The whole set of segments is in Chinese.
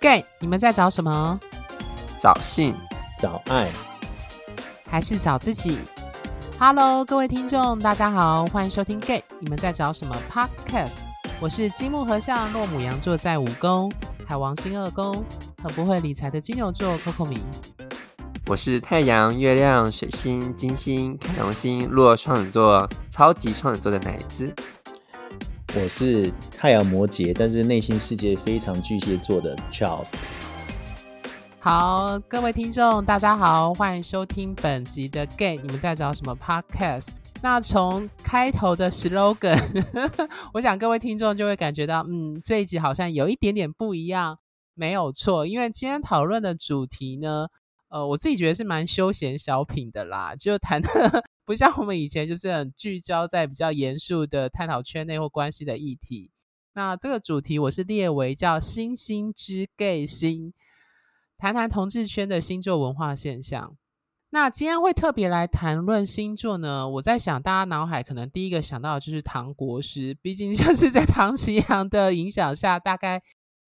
Gay，你们在找什么？找性、找爱，还是找自己？Hello，各位听众，大家好，欢迎收听 Gay，你们在找什么 Podcast？我是金木和相、落母羊座在五宫，海王星二宫，很不会理财的金牛座 Coco 米。我是太阳、月亮、水星、金星、凯龙星落双子座，超级双子座的奶子。我是太阳摩羯，但是内心世界非常巨蟹座的 Charles。好，各位听众，大家好，欢迎收听本集的 Gay。你们在找什么 Podcast？那从开头的 slogan，我想各位听众就会感觉到，嗯，这一集好像有一点点不一样，没有错，因为今天讨论的主题呢，呃，我自己觉得是蛮休闲小品的啦，就谈的。不像我们以前就是很聚焦在比较严肃的探讨圈内或关系的议题。那这个主题我是列为叫“星星之 Gay 星”，谈谈同志圈的星座文化现象。那今天会特别来谈论星座呢？我在想，大家脑海可能第一个想到的就是唐国师，毕竟就是在唐綺阳的影响下，大概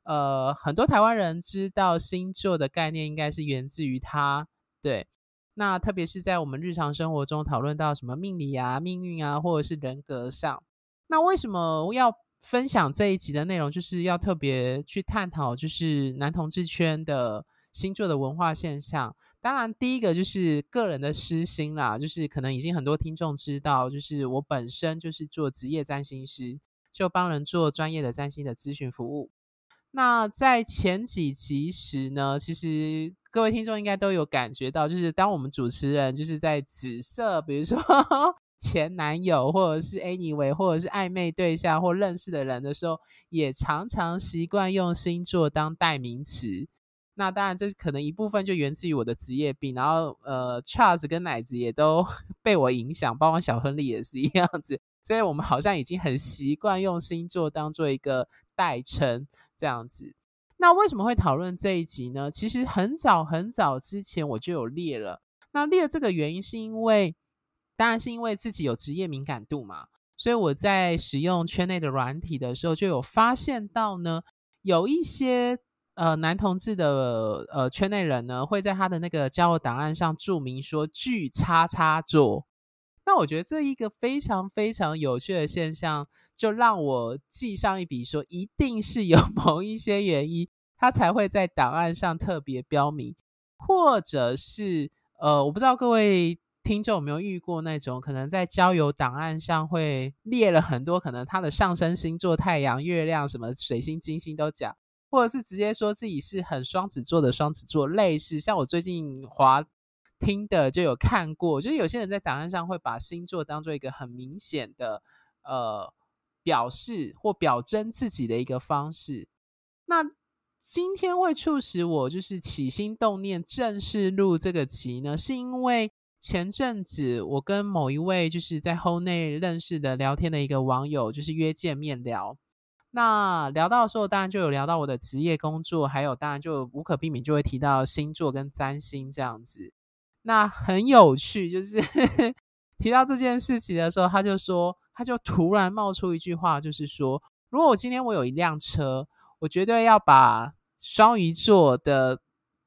呃很多台湾人知道星座的概念，应该是源自于他。对。那特别是在我们日常生活中讨论到什么命理啊、命运啊，或者是人格上，那为什么要分享这一集的内容？就是要特别去探讨，就是男同志圈的星座的文化现象。当然，第一个就是个人的私心啦，就是可能已经很多听众知道，就是我本身就是做职业占星师，就帮人做专业的占星的咨询服务。那在前几集时呢，其实各位听众应该都有感觉到，就是当我们主持人就是在紫色，比如说前男友，或者是 anyway，或者是暧昧对象或认识的人的时候，也常常习惯用星座当代名词。那当然，这可能一部分就源自于我的职业病，然后呃，Charles 跟奶子也都 被我影响，包括小亨利也是一样子，所以我们好像已经很习惯用星座当做一个代称。这样子，那为什么会讨论这一集呢？其实很早很早之前我就有列了。那列这个原因是因为，当然是因为自己有职业敏感度嘛，所以我在使用圈内的软体的时候，就有发现到呢，有一些呃男同志的呃圈内人呢，会在他的那个交友档案上注明说巨叉叉座。那我觉得这一个非常非常有趣的现象，就让我记上一笔，说一定是有 某一些原因，他才会在档案上特别标明，或者是呃，我不知道各位听众有没有遇过那种，可能在交友档案上会列了很多，可能他的上升星座、太阳、月亮、什么水星、金星都讲，或者是直接说自己是很双子座的双子座，类似像我最近滑。听的就有看过，就是有些人在档案上会把星座当做一个很明显的呃表示或表征自己的一个方式。那今天会促使我就是起心动念正式录这个集呢，是因为前阵子我跟某一位就是在后内认识的聊天的一个网友，就是约见面聊。那聊到的时候，当然就有聊到我的职业工作，还有当然就无可避免就会提到星座跟占星这样子。那很有趣，就是 提到这件事情的时候，他就说，他就突然冒出一句话，就是说，如果我今天我有一辆车，我绝对要把双鱼座的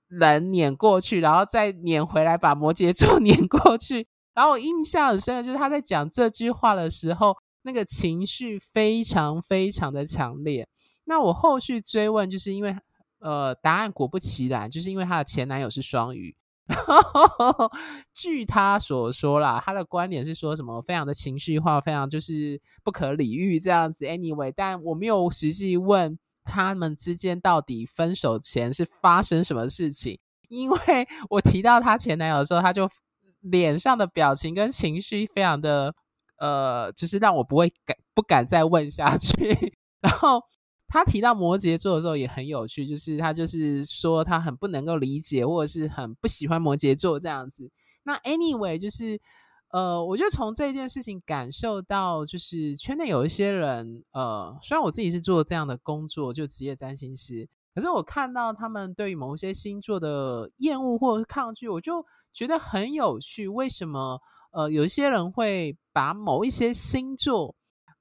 人撵过去，然后再撵回来把摩羯座 撵过去。然后我印象很深的就是他在讲这句话的时候，那个情绪非常非常的强烈。那我后续追问，就是因为呃，答案果不其然，就是因为他的前男友是双鱼。据他所说啦，他的观点是说什么非常的情绪化，非常就是不可理喻这样子。Anyway，但我没有实际问他们之间到底分手前是发生什么事情，因为 我提到他前男友的时候，他就脸上的表情跟情绪非常的呃，就是让我不会敢不敢再问下去，然后。他提到摩羯座的时候也很有趣，就是他就是说他很不能够理解，或者是很不喜欢摩羯座这样子。那 anyway，就是呃，我就从这件事情感受到，就是圈内有一些人，呃，虽然我自己是做这样的工作，就职业占星师，可是我看到他们对于某一些星座的厌恶或者是抗拒，我就觉得很有趣。为什么呃，有一些人会把某一些星座？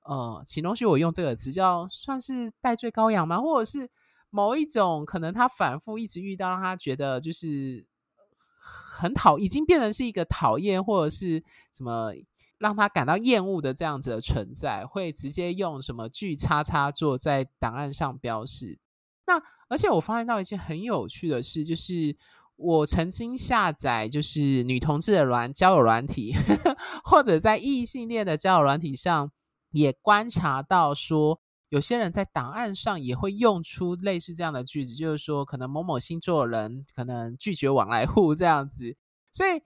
呃，请容许我用这个词叫算是代罪羔羊吗？或者是某一种可能他反复一直遇到，让他觉得就是很讨，已经变成是一个讨厌或者是什么让他感到厌恶的这样子的存在，会直接用什么句叉叉做在档案上标示。那而且我发现到一件很有趣的事，就是我曾经下载就是女同志的软交友软体，或者在异性恋的交友软体上也观察到说，有些人在档案上也会用出类似这样的句子，就是说可能某某星座的人可能拒绝往来户这样子。所以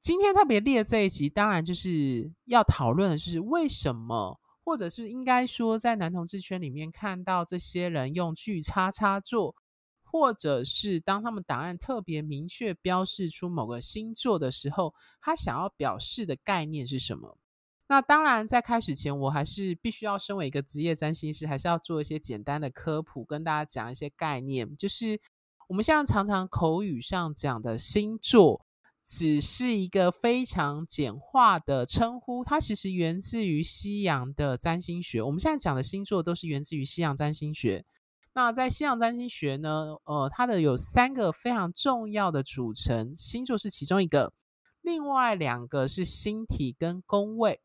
今天特别列这一集，当然就是要讨论的是为什么。或者是应该说，在男同志圈里面看到这些人用句叉叉做，或者是当他们档案特别明确标示出某个星座的时候，他想要表示的概念是什么？那当然，在开始前，我还是必须要身为一个职业占星师，还是要做一些简单的科普，跟大家讲一些概念，就是我们现在常常口语上讲的星座。只是一个非常简化的称呼，它其实源自于西洋的占星学。我们现在讲的星座都是源自于西洋占星学。那在西洋占星学呢，呃，它的有三个非常重要的组成，星座是其中一个，另外两个是星体跟宫位。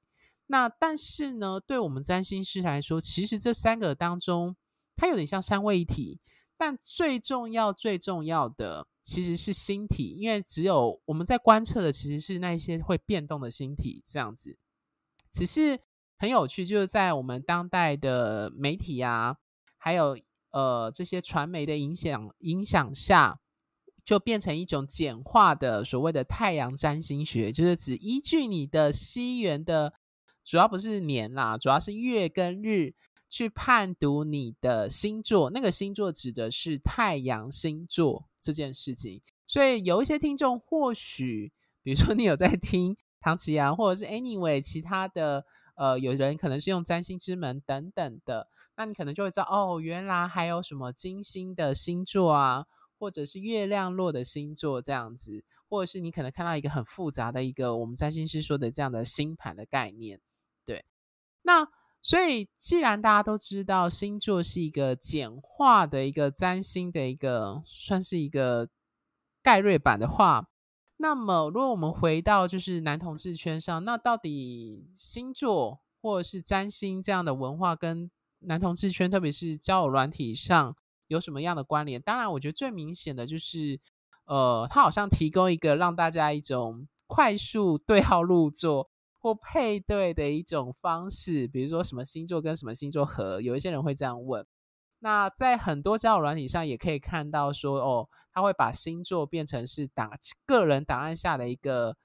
那但是呢，对我们占星师来说，其实这三个当中，它有点像三位一体。但最重要、最重要的其实是星体，因为只有我们在观测的其实是那些会变动的星体，这样子。只是很有趣，就是在我们当代的媒体啊，还有呃这些传媒的影响影响下，就变成一种简化的所谓的太阳占星学，就是只依据你的西元的，主要不是年啦，主要是月跟日。去判读你的星座，那个星座指的是太阳星座这件事情。所以有一些听众，或许比如说你有在听唐奇阳，或者是 anyway 其他的，呃，有人可能是用占星之门等等的，那你可能就会知道，哦，原来还有什么金星的星座啊，或者是月亮落的星座这样子，或者是你可能看到一个很复杂的一个我们占星师说的这样的星盘的概念，那。所以，既然大家都知道星座是一个简化的一个占星的一个，算是一个概略版的话，那么如果我们回到就是男同志圈上，那到底星座或者是占星这样的文化跟男同志圈，特别是交友软体上有什么样的关联？当然，我觉得最明显的就是，呃，它好像提供一个让大家一种快速对号入座。或配对的一种方式，比如说什么星座跟什么星座合，有一些人会这样问。那在很多交友软体上也可以看到说，哦，他会把星座变成是档个人档案下的一个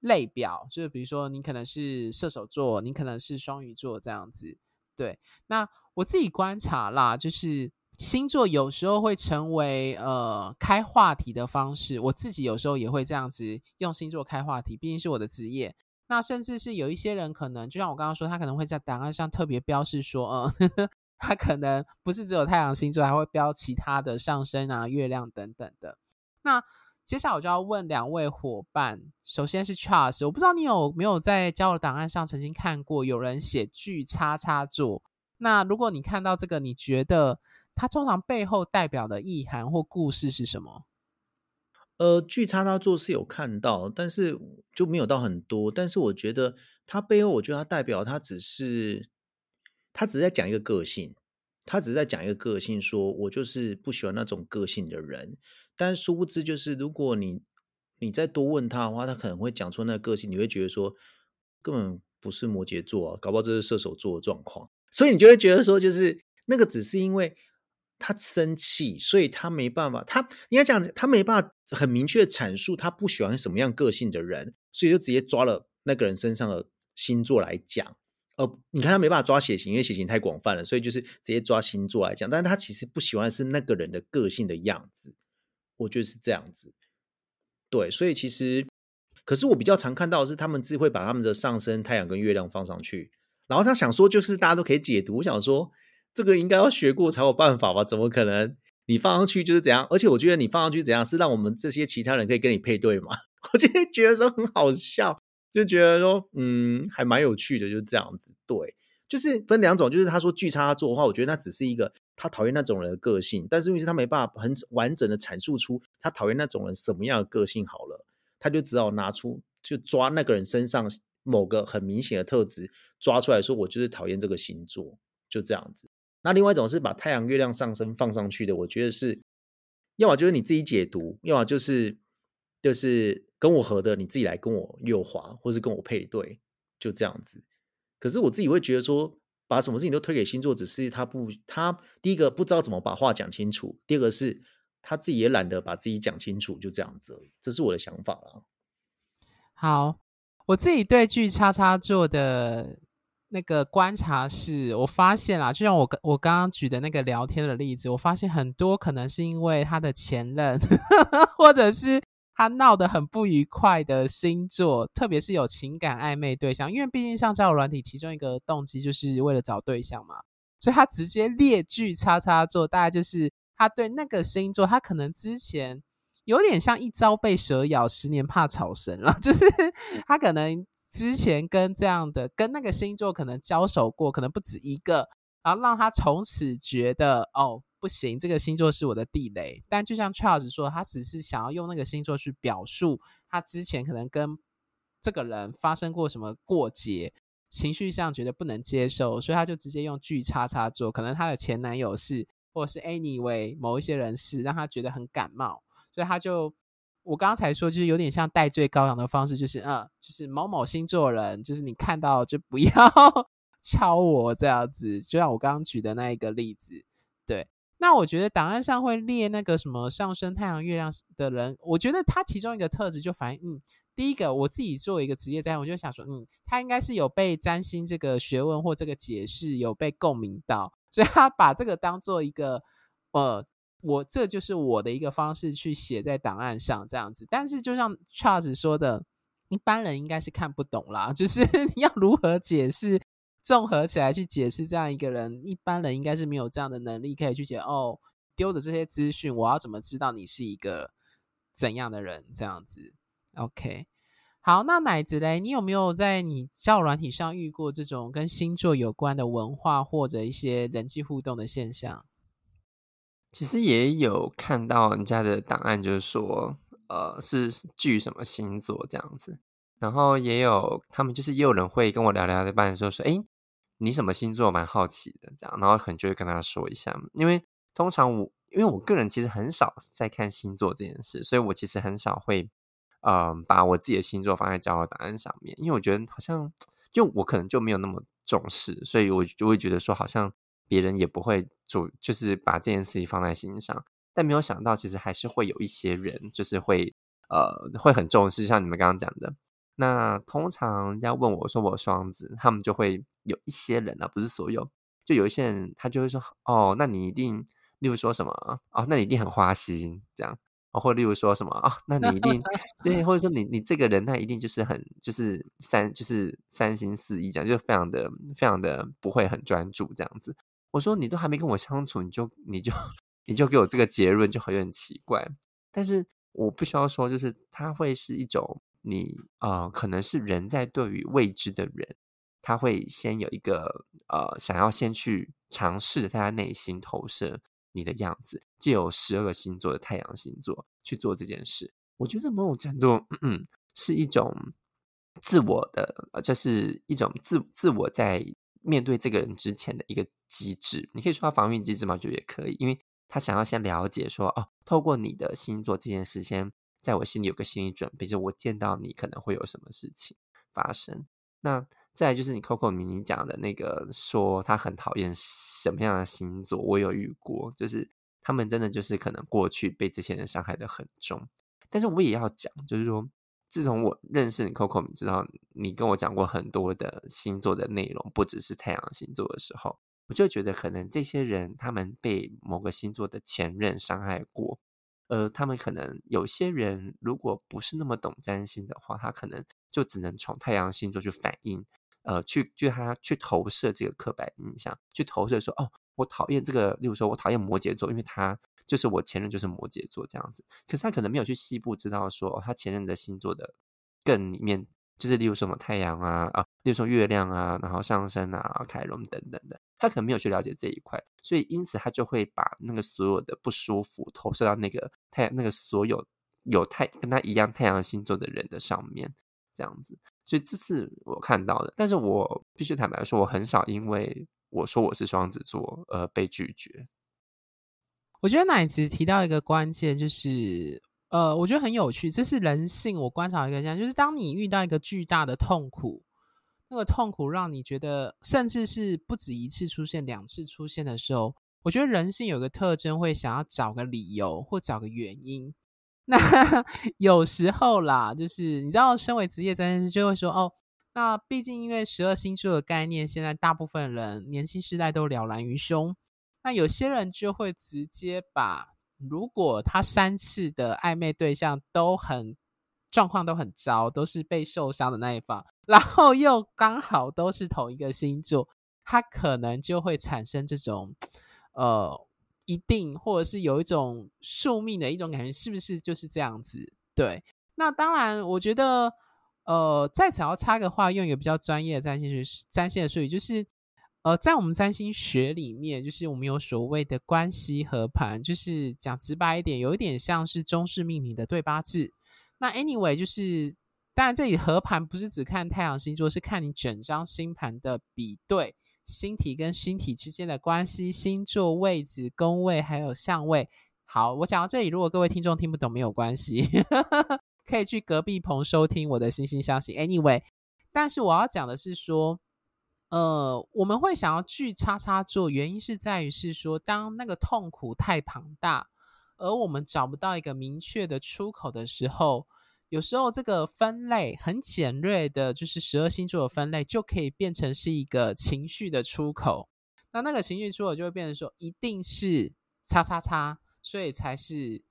类表，就是比如说你可能是射手座，你可能是双鱼座这样子。对，那我自己观察啦，就是星座有时候会成为呃开话题的方式，我自己有时候也会这样子用星座开话题，毕竟是我的职业。那甚至是有一些人可能，就像我刚刚说，他可能会在档案上特别标示说，嗯，呵呵，他可能不是只有太阳星座，还会标其他的上升啊、月亮等等的。那接下来我就要问两位伙伴，首先是 Charles，我不知道你有没有在交友档案上曾经看过有人写巨叉叉座？那如果你看到这个，你觉得它通常背后代表的意涵或故事是什么？呃，巨差他做是有看到，但是就没有到很多。但是我觉得他背后，我觉得他代表他只是，他只是在讲一个个性，他只是在讲一个个性，说我就是不喜欢那种个性的人。但殊不知，就是如果你你再多问他的话，他可能会讲出那个个性，你会觉得说根本不是摩羯座啊，搞不好这是射手座的状况。所以你就会觉得说，就是那个只是因为。他生气，所以他没办法。他应该讲，他没办法很明确的阐述他不喜欢什么样个性的人，所以就直接抓了那个人身上的星座来讲。呃，你看他没办法抓血型，因为血型太广泛了，所以就是直接抓星座来讲。但是他其实不喜欢是那个人的个性的样子，我觉得是这样子。对，所以其实，可是我比较常看到的是，他们自己会把他们的上升太阳跟月亮放上去，然后他想说，就是大家都可以解读。我想说。这个应该要学过才有办法吧？怎么可能你放上去就是怎样？而且我觉得你放上去怎样是让我们这些其他人可以跟你配对嘛？我今天觉得说很好笑，就觉得说嗯，还蛮有趣的，就是这样子。对，就是分两种，就是他说巨差座的话，我觉得那只是一个他讨厌那种人的个性，但是因为是他没办法很完整的阐述出他讨厌那种人什么样的个性好了，他就只好拿出就抓那个人身上某个很明显的特质抓出来说，我就是讨厌这个星座，就这样子。那另外一种是把太阳、月亮、上升放上去的，我觉得是，要么就是你自己解读，要么就是就是跟我合的，你自己来跟我右滑，或是跟我配对，就这样子。可是我自己会觉得说，把什么事情都推给星座，只是他不，他第一个不知道怎么把话讲清楚，第二个是他自己也懒得把自己讲清楚，就这样子而已。这是我的想法啦。好，我自己对巨叉叉座的。那个观察是，我发现啦，就像我我刚刚举的那个聊天的例子，我发现很多可能是因为他的前任，或者是他闹得很不愉快的星座，特别是有情感暧昧对象，因为毕竟像交友软体，其中一个动机就是为了找对象嘛，所以他直接列巨叉叉座，大概就是他对那个星座，他可能之前有点像一朝被蛇咬，十年怕草绳了，就是他可能。之前跟这样的跟那个星座可能交手过，可能不止一个，然后让他从此觉得哦不行，这个星座是我的地雷。但就像 Charles 说，他只是想要用那个星座去表述他之前可能跟这个人发生过什么过节，情绪上觉得不能接受，所以他就直接用巨叉叉座，可能他的前男友是，或者是 anyway 某一些人是，让他觉得很感冒，所以他就。我刚才说，就是有点像代罪羔羊的方式，就是嗯，就是某某星座人，就是你看到就不要 敲我这样子，就像我刚刚举的那一个例子。对，那我觉得档案上会列那个什么上升太阳月亮的人，我觉得他其中一个特质就反映，嗯，第一个我自己作为一个职业占，我就想说，嗯，他应该是有被占星这个学问或这个解释有被共鸣到，所以他把这个当做一个呃。我这就是我的一个方式去写在档案上这样子，但是就像 Charles 说的，一般人应该是看不懂啦。就是你要如何解释，综合起来去解释这样一个人，一般人应该是没有这样的能力可以去解。哦，丢的这些资讯，我要怎么知道你是一个怎样的人？这样子，OK。好，那奶子嘞，你有没有在你教软体上遇过这种跟星座有关的文化或者一些人际互动的现象？其实也有看到人家的档案，就是说，呃，是巨什么星座这样子。然后也有他们就是也有人会跟我聊聊的，半说说，哎，你什么星座？蛮好奇的这样。然后可能就会跟他说一下，因为通常我因为我个人其实很少在看星座这件事，所以我其实很少会，嗯、呃，把我自己的星座放在交友档案上面，因为我觉得好像就我可能就没有那么重视，所以我就会觉得说好像。别人也不会主，就是把这件事情放在心上，但没有想到，其实还是会有一些人，就是会呃，会很重视，像你们刚刚讲的。那通常要问我说我双子，他们就会有一些人啊，不是所有，就有一些人他就会说，哦，那你一定，例如说什么，哦，那你一定很花心，这样，哦，或例如说什么，哦，那你一定，对，或者说你你这个人，那一定就是很就是三就是三心四意，这样就非常的非常的不会很专注这样子。我说你都还没跟我相处，你就你就 你就给我这个结论，就好像很奇怪。但是我不需要说，就是他会是一种你呃，可能是人在对于未知的人，他会先有一个呃，想要先去尝试在他内心投射你的样子，借由十二个星座的太阳星座去做这件事。我觉得某种程度，嗯，是一种自我的，呃，就是一种自自我在。面对这个人之前的一个机制，你可以说他防御机制吗？就也可以，因为他想要先了解说，哦，透过你的星座这件事，先在我心里有个心理准备，就我见到你可能会有什么事情发生。那再就是你 Coco 明你讲的那个，说他很讨厌什么样的星座，我有遇过，就是他们真的就是可能过去被这些人伤害的很重，但是我也要讲，就是说。自从我认识你，Coco，你知道你跟我讲过很多的星座的内容，不只是太阳星座的时候，我就觉得可能这些人他们被某个星座的前任伤害过，呃，他们可能有些人如果不是那么懂占星的话，他可能就只能从太阳星座去反映，呃，去就他去投射这个刻板印象，去投射说，哦，我讨厌这个，例如说我讨厌摩羯座，因为他。就是我前任就是摩羯座这样子，可是他可能没有去细部知道说，他前任的星座的更里面就是例如什么太阳啊啊，例如说月亮啊，然后上升啊、凯龙等等的，他可能没有去了解这一块，所以因此他就会把那个所有的不舒服投射到那个太阳那个所有有太跟他一样太阳星座的人的上面，这样子。所以这是我看到的，但是我必须坦白说，我很少因为我说我是双子座而被拒绝。我觉得奶子提到一个关键，就是呃，我觉得很有趣，这是人性。我观察一个现象，就是当你遇到一个巨大的痛苦，那个痛苦让你觉得，甚至是不止一次出现、两次出现的时候，我觉得人性有个特征，会想要找个理由或找个原因。那 有时候啦，就是你知道，身为职业占星师就会说，哦，那毕竟因为十二星座的概念，现在大部分人年轻世代都了然于胸。那有些人就会直接把，如果他三次的暧昧对象都很状况都很糟，都是被受伤的那一方，然后又刚好都是同一个星座，他可能就会产生这种呃，一定或者是有一种宿命的一种感觉，是不是就是这样子？对，那当然，我觉得呃，在此要插个话，用一个比较专业的占星学占星的术语，就是。呃，在我们占星学里面，就是我们有所谓的关系合盘，就是讲直白一点，有一点像是中式命理的对八字。那 anyway，就是当然这里合盘不是只看太阳星座，是看你整张星盘的比对，星体跟星体之间的关系，星座位置、宫位还有相位。好，我讲到这里，如果各位听众听不懂，没有关系，可以去隔壁棚收听我的惺惺相惜。Anyway，但是我要讲的是说。呃，我们会想要拒叉叉做，原因是在于是说，当那个痛苦太庞大，而我们找不到一个明确的出口的时候，有时候这个分类很简略的，就是十二星座的分类，就可以变成是一个情绪的出口。那那个情绪出口就会变成说，一定是叉叉叉，所以才是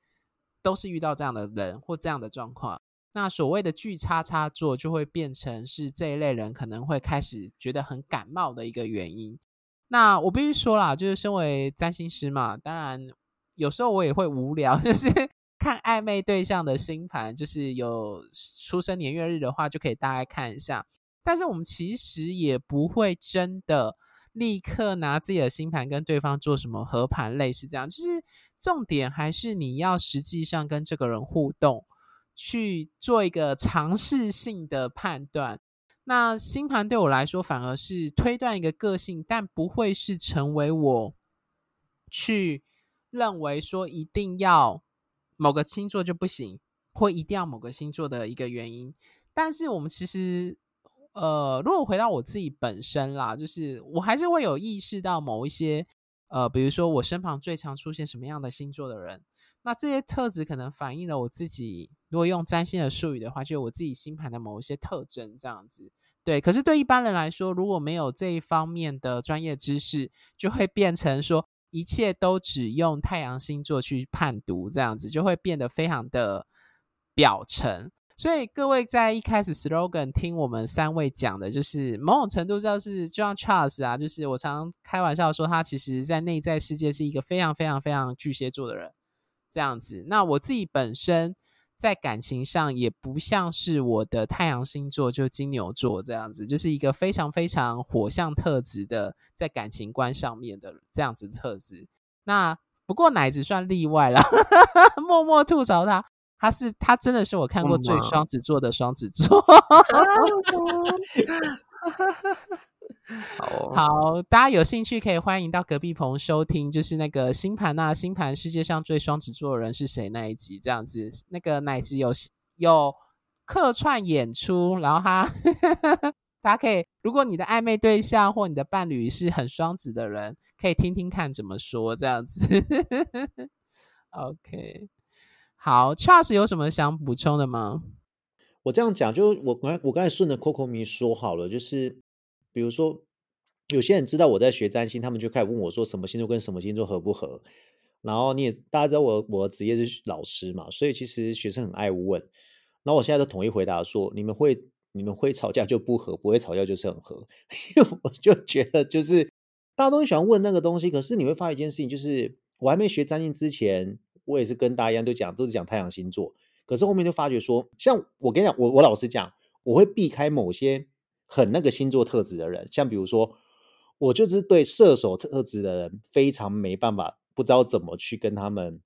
都是遇到这样的人或这样的状况。那所谓的巨叉叉座就会变成是这一类人可能会开始觉得很感冒的一个原因。那我必须说啦，就是身为占星师嘛，当然有时候我也会无聊，就是看暧昧对象的星盘，就是有出生年月日的话，就可以大概看一下。但是我们其实也不会真的立刻拿自己的星盘跟对方做什么合盘，类似这样。就是重点还是你要实际上跟这个人互动。去做一个尝试性的判断，那星盘对我来说反而是推断一个个性，但不会是成为我去认为说一定要某个星座就不行，或一定要某个星座的一个原因。但是我们其实，呃，如果回到我自己本身啦，就是我还是会有意识到某一些，呃，比如说我身旁最常出现什么样的星座的人。那这些特质可能反映了我自己，如果用占星的术语的话，就我自己星盘的某一些特征这样子。对，可是对一般人来说，如果没有这一方面的专业知识，就会变成说一切都只用太阳星座去判读，这样子就会变得非常的表层。所以各位在一开始 slogan 听我们三位讲的，就是某种程度上是就像 Charles 啊，就是我常开玩笑说他其实在内在世界是一个非常非常非常巨蟹座的人。这样子，那我自己本身在感情上也不像是我的太阳星座，就金牛座这样子，就是一个非常非常火象特质的，在感情观上面的这样子特质。那不过奶子算例外了，默默吐槽他，他是他真的是我看过最双子座的双子座。好，好，大家有兴趣可以欢迎到隔壁棚收听，就是那个星盘啊，星盘世界上最双子座的人是谁那一集，这样子，那个奶子有有客串演出，然后他大家可以，如果你的暧昧对象或你的伴侣是很双子的人，可以听听看怎么说，这样子。OK，好，Charles 有什么想补充的吗？我这样讲，就我刚我刚才顺着 Coco 咪说好了，就是。比如说，有些人知道我在学占星，他们就开始问我说，什么星座跟什么星座合不合？然后你也大家知道我我的职业是老师嘛，所以其实学生很爱问。然后我现在都统一回答说，你们会你们会吵架就不合，不会吵架就是很合。因为我就觉得，就是大家都很喜欢问那个东西，可是你会发现一件事情，就是我还没学占星之前，我也是跟大家一样都讲都是讲太阳星座，可是后面就发觉说，像我跟你讲，我我老实讲。我会避开某些很那个星座特质的人，像比如说，我就是对射手特质的人非常没办法，不知道怎么去跟他们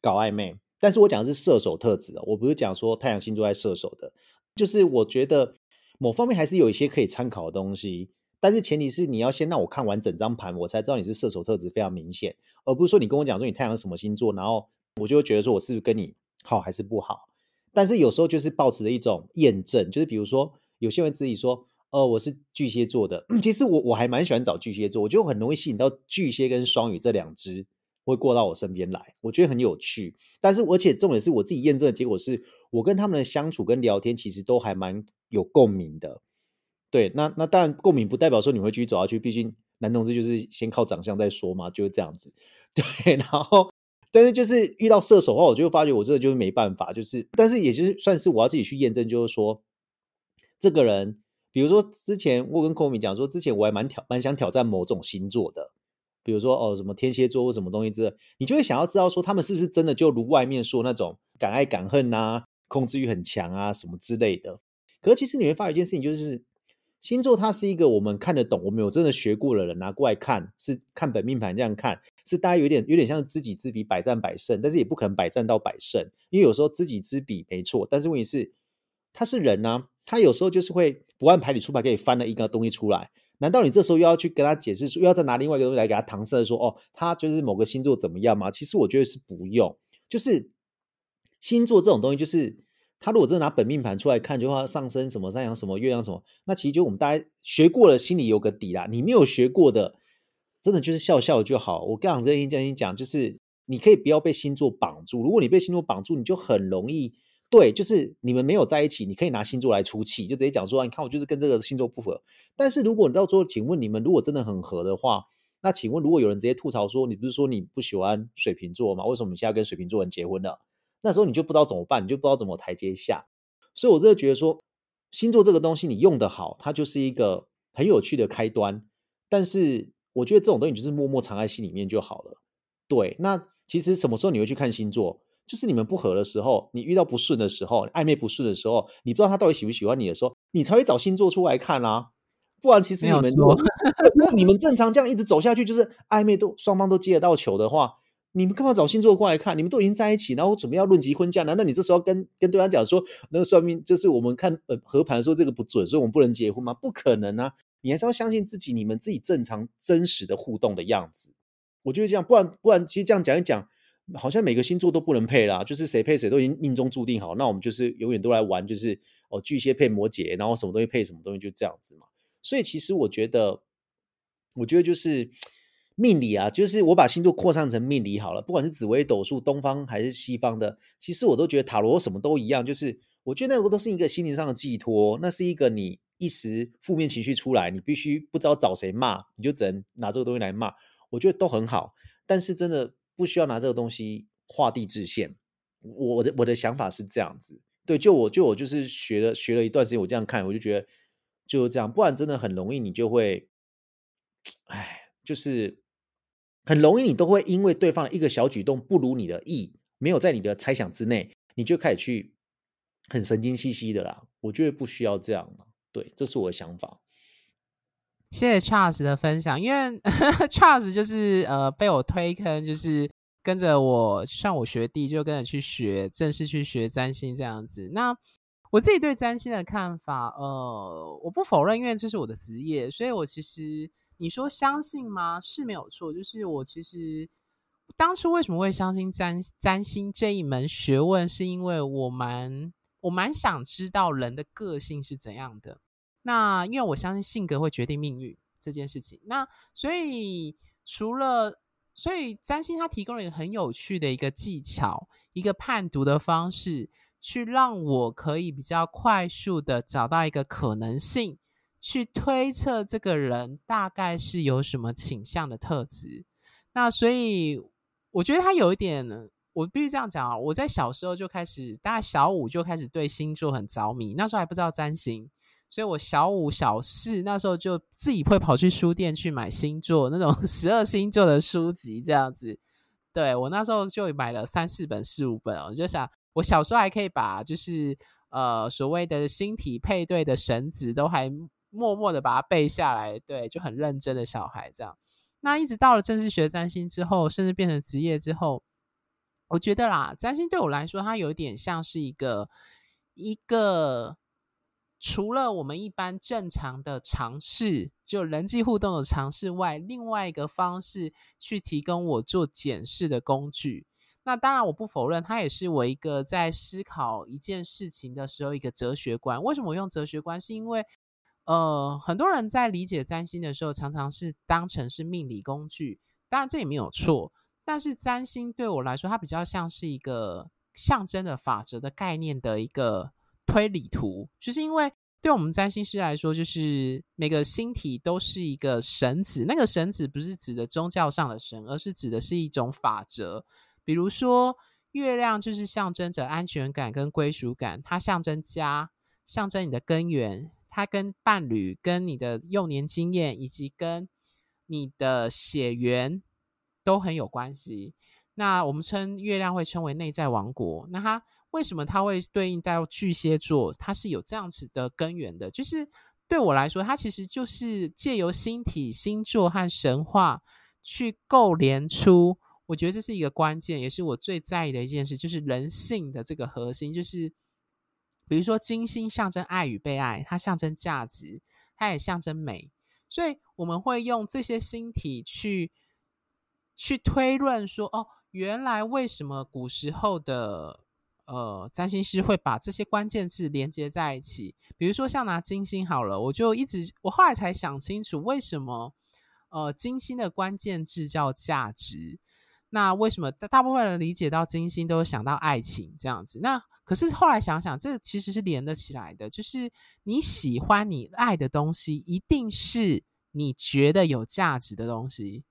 搞暧昧。但是我讲的是射手特质的，我不是讲说太阳星座在射手的，就是我觉得某方面还是有一些可以参考的东西。但是前提是你要先让我看完整张盘，我才知道你是射手特质非常明显，而不是说你跟我讲说你太阳什么星座，然后我就觉得说我是不是跟你好还是不好。但是有时候就是抱持的一种验证，就是比如说有些人自己说，哦，我是巨蟹座的，其实我我还蛮喜欢找巨蟹座，我觉得很容易吸引到巨蟹跟双鱼这两只会过到我身边来，我觉得很有趣。但是而且重点是我自己验证的结果是，我跟他们的相处跟聊天其实都还蛮有共鸣的。对，那那当然共鸣不代表说你会继续走下去，毕竟男同志就是先靠长相再说嘛，就是这样子。对，然后但是就是遇到射手的话，我就发觉我这个就是没办法，就是但是也就是算是我要自己去验证，就是说这个人，比如说之前我跟 Komi 讲说，之前我还蛮挑蛮想挑战某种星座的，比如说哦什么天蝎座或什么东西之类，你就会想要知道说他们是不是真的就如外面说那种敢爱敢恨啊，控制欲很强啊什么之类的。可是其实你会发现一件事情，就是。星座它是一个我们看得懂，我们有真的学过的人拿过来看，是看本命盘这样看，是大家有点有点像知己知彼，百战百胜，但是也不可能百战到百胜，因为有时候知己知彼没错，但是问题是他是人呢、啊，他有时候就是会不按牌理出牌，可以翻了一个东西出来，难道你这时候又要去跟他解释说，又要再拿另外一个东西来给他搪塞说，哦，他就是某个星座怎么样吗？其实我觉得是不用，就是星座这种东西就是。他如果真的拿本命盘出来看，就话上升什么、太阳什么、月亮什么，那其实就我们大家学过了，心里有个底啦。你没有学过的，真的就是笑笑就好。我刚刚跟你讲，就是你可以不要被星座绑住。如果你被星座绑住，你就很容易对，就是你们没有在一起，你可以拿星座来出气，就直接讲说，你看我就是跟这个星座不合。但是如果你到时候，请问你们如果真的很合的话，那请问如果有人直接吐槽说，你不是说你不喜欢水瓶座吗？为什么你现在跟水瓶座人结婚了？那时候你就不知道怎么办，你就不知道怎么台阶下，所以我真的觉得说，星座这个东西你用得好，它就是一个很有趣的开端。但是我觉得这种东西就是默默藏在心里面就好了。对，那其实什么时候你会去看星座？就是你们不合的时候，你遇到不顺的时候，暧昧不顺的时候，你不知道他到底喜不喜欢你的时候，你才会找星座出来看啦、啊。不然其实你们如果你们正常这样一直走下去，就是暧昧都双方都接得到球的话。你们干嘛找星座过来看？你们都已经在一起，然后准备要论及婚嫁，难道你这时候跟跟对方讲说，那个算命就是我们看呃合盘说这个不准，所以我们不能结婚吗？不可能啊！你还是要相信自己，你们自己正常真实的互动的样子。我觉得这样，不然不然，其实这样讲一讲，好像每个星座都不能配啦，就是谁配谁都已经命中注定好，那我们就是永远都来玩，就是哦巨蟹配摩羯，然后什么东西配什么东西，就这样子嘛。所以其实我觉得，我觉得就是。命理啊，就是我把星座扩散成命理好了，不管是紫微斗数，东方还是西方的，其实我都觉得塔罗什么都一样，就是我觉得那个都是一个心灵上的寄托，那是一个你一时负面情绪出来，你必须不知道找谁骂，你就只能拿这个东西来骂，我觉得都很好，但是真的不需要拿这个东西画地自限。我的我的想法是这样子，对，就我就我就是学了学了一段时间，我这样看，我就觉得就是这样，不然真的很容易你就会，哎，就是。很容易，你都会因为对方的一个小举动不如你的意，没有在你的猜想之内，你就开始去很神经兮兮的啦。我觉得不需要这样，对，这是我的想法。谢谢 Charles 的分享，因为 Charles 就是呃被我推坑，就是跟着我像我学弟，就跟着去学，正式去学占星这样子。那我自己对占星的看法，呃，我不否认，因为这是我的职业，所以我其实。你说相信吗？是没有错，就是我其实当初为什么会相信占占星这一门学问，是因为我蛮我蛮想知道人的个性是怎样的。那因为我相信性格会决定命运这件事情。那所以除了所以占星它提供了一个很有趣的一个技巧，一个判读的方式，去让我可以比较快速的找到一个可能性。去推测这个人大概是有什么倾向的特质，那所以我觉得他有一点，我必须这样讲啊，我在小时候就开始，大概小五就开始对星座很着迷，那时候还不知道占星，所以我小五小四那时候就自己会跑去书店去买星座那种 十二星座的书籍，这样子，对，我那时候就买了三四本四五本，我就想我小时候还可以把就是。呃所谓的星体配对的绳子都还默默的把它背下来，对，就很认真的小孩这样。那一直到了正式学占星之后，甚至变成职业之后，我觉得啦，占星对我来说，它有点像是一个一个除了我们一般正常的尝试，就人际互动的尝试外，另外一个方式去提供我做检视的工具。那当然，我不否认，它也是我一个在思考一件事情的时候一个哲学观。为什么我用哲学观？是因为。呃，很多人在理解占星的时候，常常是当成是命理工具，当然这也没有错。但是占星对我来说，它比较像是一个象征的法则的概念的一个推理图，就是因为对我们占星师来说，就是每个星体都是一个绳子，那个绳子不是指的宗教上的神，而是指的是一种法则。比如说，月亮就是象征着安全感跟归属感，它象征家，象征你的根源。它跟伴侣、跟你的幼年经验以及跟你的血缘都很有关系。那我们称月亮会称为内在王国。那它为什么它会对应到巨蟹座？它是有这样子的根源的。就是对我来说，它其实就是借由星体、星座和神话去构连出。我觉得这是一个关键，也是我最在意的一件事，就是人性的这个核心，就是。比如说，金星象征爱与被爱，它象征价值，它也象征美，所以我们会用这些星体去去推论说，哦，原来为什么古时候的呃占星师会把这些关键字连接在一起？比如说，像拿金星好了，我就一直我后来才想清楚，为什么呃金星的关键字叫价值？那为什么大大部分人理解到金星都会想到爱情这样子？那可是后来想想，这其实是连得起来的。就是你喜欢你爱的东西，一定是你觉得有价值的东西。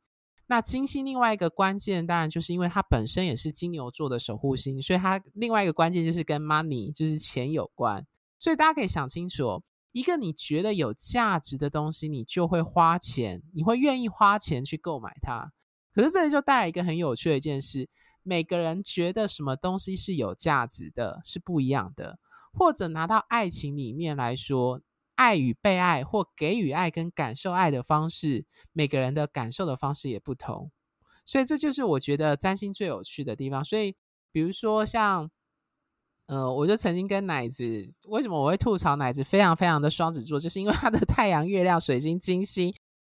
那金星另外一个关键，当然就是因为它本身也是金牛座的守护星，所以它另外一个关键就是跟 money，就是钱有关。所以大家可以想清楚，一个你觉得有价值的东西，你就会花钱，你会愿意花钱去购买它。可是这里就带来一个很有趣的一件事。每个人觉得什么东西是有价值的，是不一样的。或者拿到爱情里面来说，爱与被爱，或给予爱跟感受爱的方式，每个人的感受的方式也不同。所以这就是我觉得占星最有趣的地方。所以，比如说像，呃，我就曾经跟奶子，为什么我会吐槽奶子非常非常的双子座，就是因为他的太阳、月亮、水星、金星、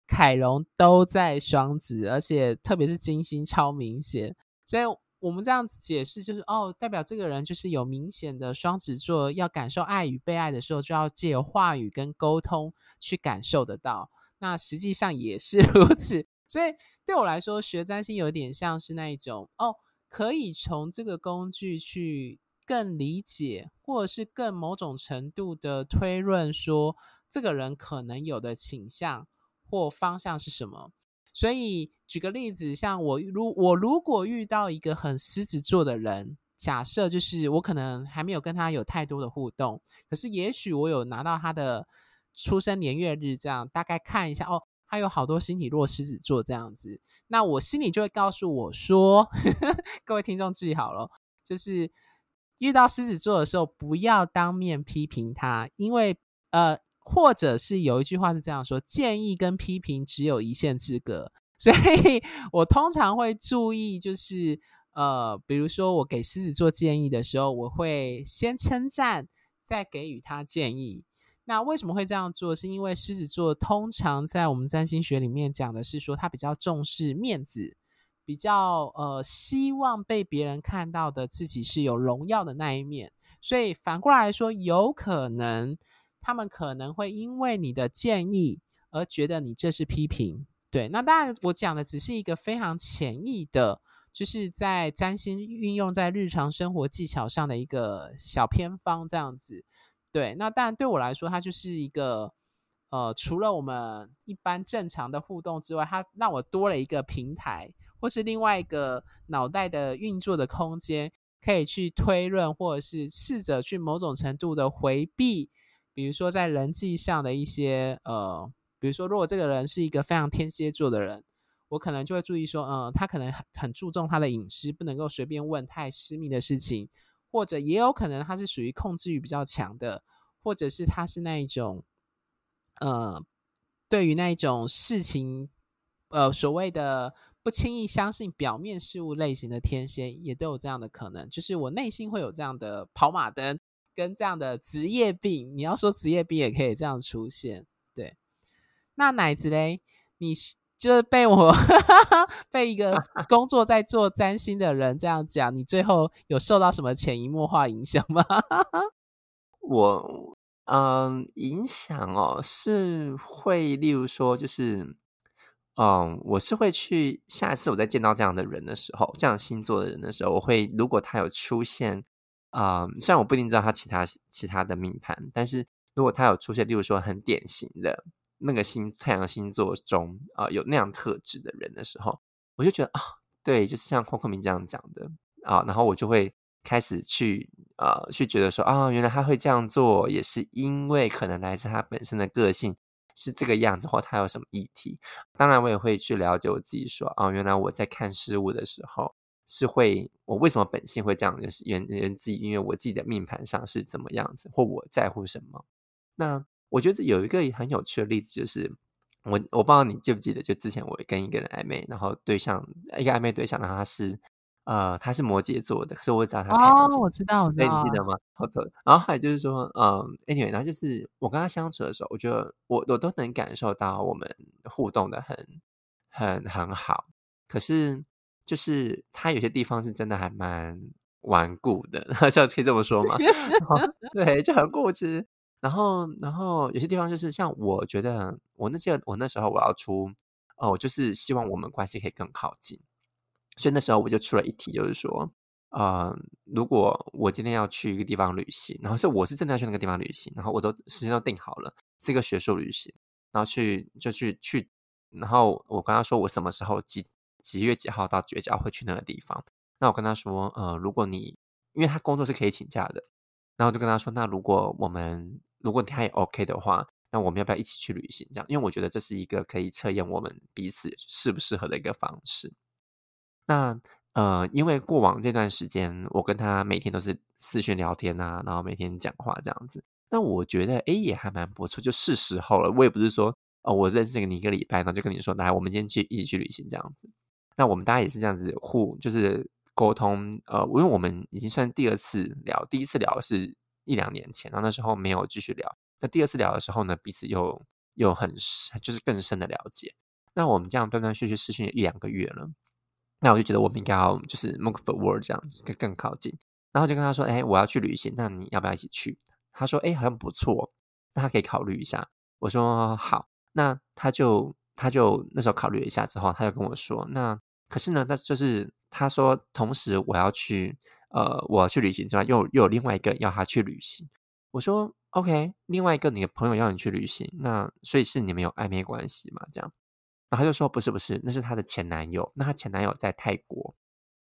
凯龙都在双子，而且特别是金星超明显。所以我们这样子解释，就是哦，代表这个人就是有明显的双子座，要感受爱与被爱的时候，就要借由话语跟沟通去感受得到。那实际上也是 如此。所以对我来说，学占星有点像是那一种哦，可以从这个工具去更理解，或者是更某种程度的推论，说这个人可能有的倾向或方向是什么。所以举个例子，像我如我如果遇到一个很狮子座的人，假设就是我可能还没有跟他有太多的互动，可是也许我有拿到他的出生年月日，这样大概看一下哦，他有好多星体落狮子座这样子，那我心里就会告诉我说，各位听众记好了，就是遇到狮子座的时候，不要当面批评他，因为呃。或者是有一句话是这样说：建议跟批评只有一线之隔。所以我通常会注意，就是呃，比如说我给狮子座建议的时候，我会先称赞，再给予他建议。那为什么会这样做？是因为狮子座通常在我们占星学里面讲的是说，他比较重视面子，比较呃希望被别人看到的自己是有荣耀的那一面。所以反过来说，有可能。他们可能会因为你的建议而觉得你这是批评，对。那当然，我讲的只是一个非常浅易的，就是在占星运用在日常生活技巧上的一个小偏方这样子，对。那当然对我来说，它就是一个呃，除了我们一般正常的互动之外，它让我多了一个平台，或是另外一个脑袋的运作的空间，可以去推论，或者是试着去某种程度的回避。比如说，在人际上的一些呃，比如说，如果这个人是一个非常天蝎座的人，我可能就会注意说，嗯、他可能很很注重他的隐私，不能够随便问太私密的事情，或者也有可能他是属于控制欲比较强的，或者是他是那一种，呃，对于那一种事情，呃，所谓的不轻易相信表面事物类型的天蝎，也都有这样的可能。就是我内心会有这样的跑马灯跟这样的职业病，你要说职业病也可以这样出现。对，那奶子嘞，你？就是被我 被一个 工作在做占星的人这样讲，你最后有受到什么潜移默化影响吗？我嗯，影响哦，是会，例如说，就是嗯，我是会去下一次我再见到这样的人的时候，这样星座的人的时候，我会如果他有出现，嗯，虽然我不一定知道他其他其他的命盘，但是如果他有出现，例如说很典型的。那个星太阳星座中啊、有那样特质的人的时候，我就觉得啊，对，就是像邝克明这样讲的啊，然后我就会开始去呃，去觉得说啊，原来他会这样做，也是因为可能来自他本身的个性是这个样子，或他有什么议题。当然，我也会去了解我自己说，说啊，原来我在看事物的时候是会，我为什么本性会这样，就是源源自己，因为我自己的命盘上是怎么样子，或我在乎什么。那。我觉得有一个很有趣的例子，就是我我不知道你记不记得，就之前我跟一个人暧昧，然后对象一个暧昧对象，然后他是呃他是摩羯座的，可是我知道他哦，我知道，我知道，你记得吗？好的。然后还有就是说，嗯，anyway，然后就是我跟他相处的时候，我觉得我我都能感受到我们互动的很很很好，可是就是他有些地方是真的还蛮顽固的，就可以这么说吗？对，就很固执。然后，然后有些地方就是像我觉得，我那些我那时候我要出哦，我就是希望我们关系可以更靠近，所以那时候我就出了一题，就是说，呃，如果我今天要去一个地方旅行，然后是我是真的要去那个地方旅行，然后我都时间都定好了，是一个学术旅行，然后去就去去，然后我跟他说我什么时候几几月几号到几月几号会去那个地方，那我跟他说，呃，如果你因为他工作是可以请假的，然后就跟他说，那如果我们如果他也 OK 的话，那我们要不要一起去旅行？这样，因为我觉得这是一个可以测验我们彼此适不适合的一个方式。那呃，因为过往这段时间，我跟他每天都是视讯聊天啊，然后每天讲话这样子。那我觉得，哎，也还蛮不错，就是时候了。我也不是说，哦，我认识你一个礼拜，然后就跟你说，来，我们今天去一起去旅行这样子。那我们大家也是这样子互，就是沟通。呃，因为我们已经算第二次聊，第一次聊是。一两年前，然后那时候没有继续聊。那第二次聊的时候呢，彼此又又很深，就是更深的了解。那我们这样断断续续视讯一两个月了，那我就觉得我们应该要就是 move forward 这样更更靠近。然后就跟他说：“哎，我要去旅行，那你要不要一起去？”他说：“哎，好像不错，那他可以考虑一下。”我说：“好。”那他就他就那时候考虑了一下之后，他就跟我说：“那可是呢，那就是他说同时我要去。”呃，我要去旅行之外，又又有另外一个要他去旅行。我说 OK，另外一个你的朋友要你去旅行，那所以是你们有暧昧关系嘛？这样，然后他就说不是不是，那是他的前男友。那他前男友在泰国，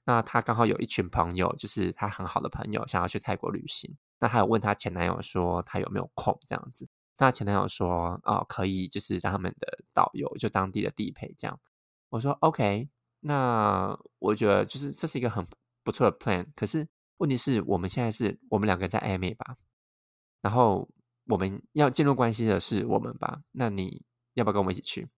那他刚好有一群朋友，就是他很好的朋友，想要去泰国旅行。那他有问他前男友说他有没有空这样子。那前男友说哦可以，就是让他们的导游就当地的地陪这样。我说 OK，那我觉得就是这是一个很。不错的 plan，可是问题是我们现在是我们两个在暧昧吧，然后我们要进入关系的是我们吧，那你要不要跟我们一起去？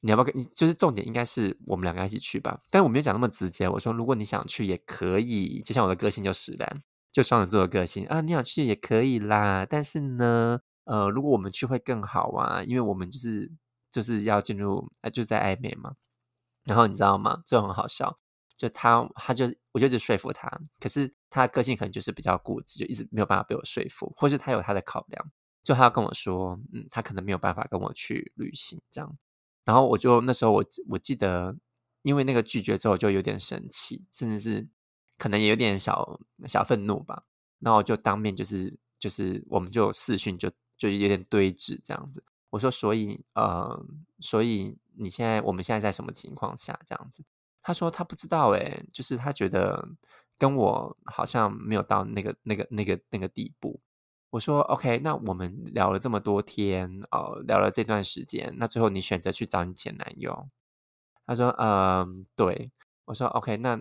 你要不要跟？就是重点应该是我们两个一起去吧。但我没有讲那么直接，我说如果你想去也可以，就像我的个性就使然，就双子座的个性啊，你想去也可以啦。但是呢，呃，如果我们去会更好啊，因为我们就是就是要进入啊，就在暧昧嘛。然后你知道吗？就很好笑。就他，他就我就一直说服他，可是他的个性可能就是比较固执，就一直没有办法被我说服，或是他有他的考量，就他要跟我说，嗯，他可能没有办法跟我去旅行这样。然后我就那时候我我记得，因为那个拒绝之后，就有点生气，甚至是可能也有点小小愤怒吧。然后我就当面就是就是我们就视讯就就有点对峙这样子。我说，所以呃，所以你现在我们现在在什么情况下这样子？他说他不知道诶，就是他觉得跟我好像没有到那个那个那个那个地步。我说 OK，那我们聊了这么多天，哦，聊了这段时间，那最后你选择去找你前男友。他说嗯，对。我说 OK，那